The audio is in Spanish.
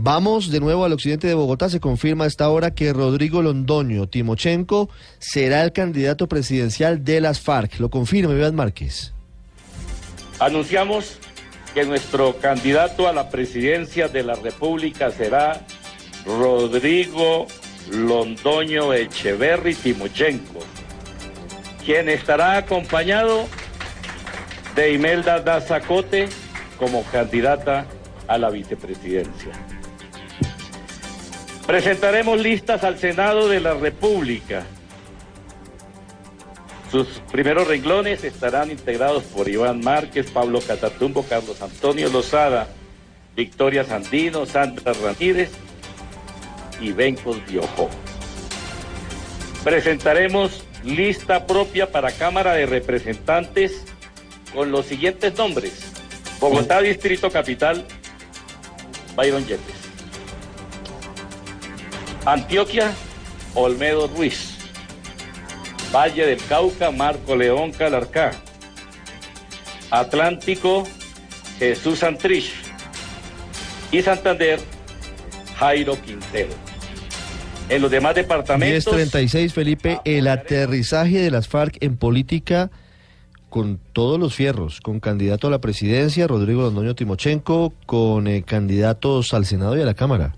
Vamos de nuevo al occidente de Bogotá. Se confirma a esta hora que Rodrigo Londoño Timochenko será el candidato presidencial de las FARC. Lo confirma Iván Márquez. Anunciamos que nuestro candidato a la presidencia de la República será Rodrigo Londoño Echeverry Timochenko, quien estará acompañado de Imelda Dazacote como candidata a la vicepresidencia. Presentaremos listas al Senado de la República. Sus primeros renglones estarán integrados por Iván Márquez, Pablo Catatumbo, Carlos Antonio Lozada, Victoria Sandino, Sandra Ramírez y Bencos Biojó. Presentaremos lista propia para Cámara de Representantes con los siguientes nombres. Bogotá Distrito Capital, Byron Yepes. Antioquia, Olmedo Ruiz. Valle del Cauca, Marco León Calarcá. Atlántico, Jesús Santrich. Y Santander, Jairo Quintero. En los demás departamentos. 1036, Felipe, el aterrizaje de las FARC en política con todos los fierros, con candidato a la presidencia, Rodrigo Londoño Timochenko, con eh, candidatos al Senado y a la Cámara.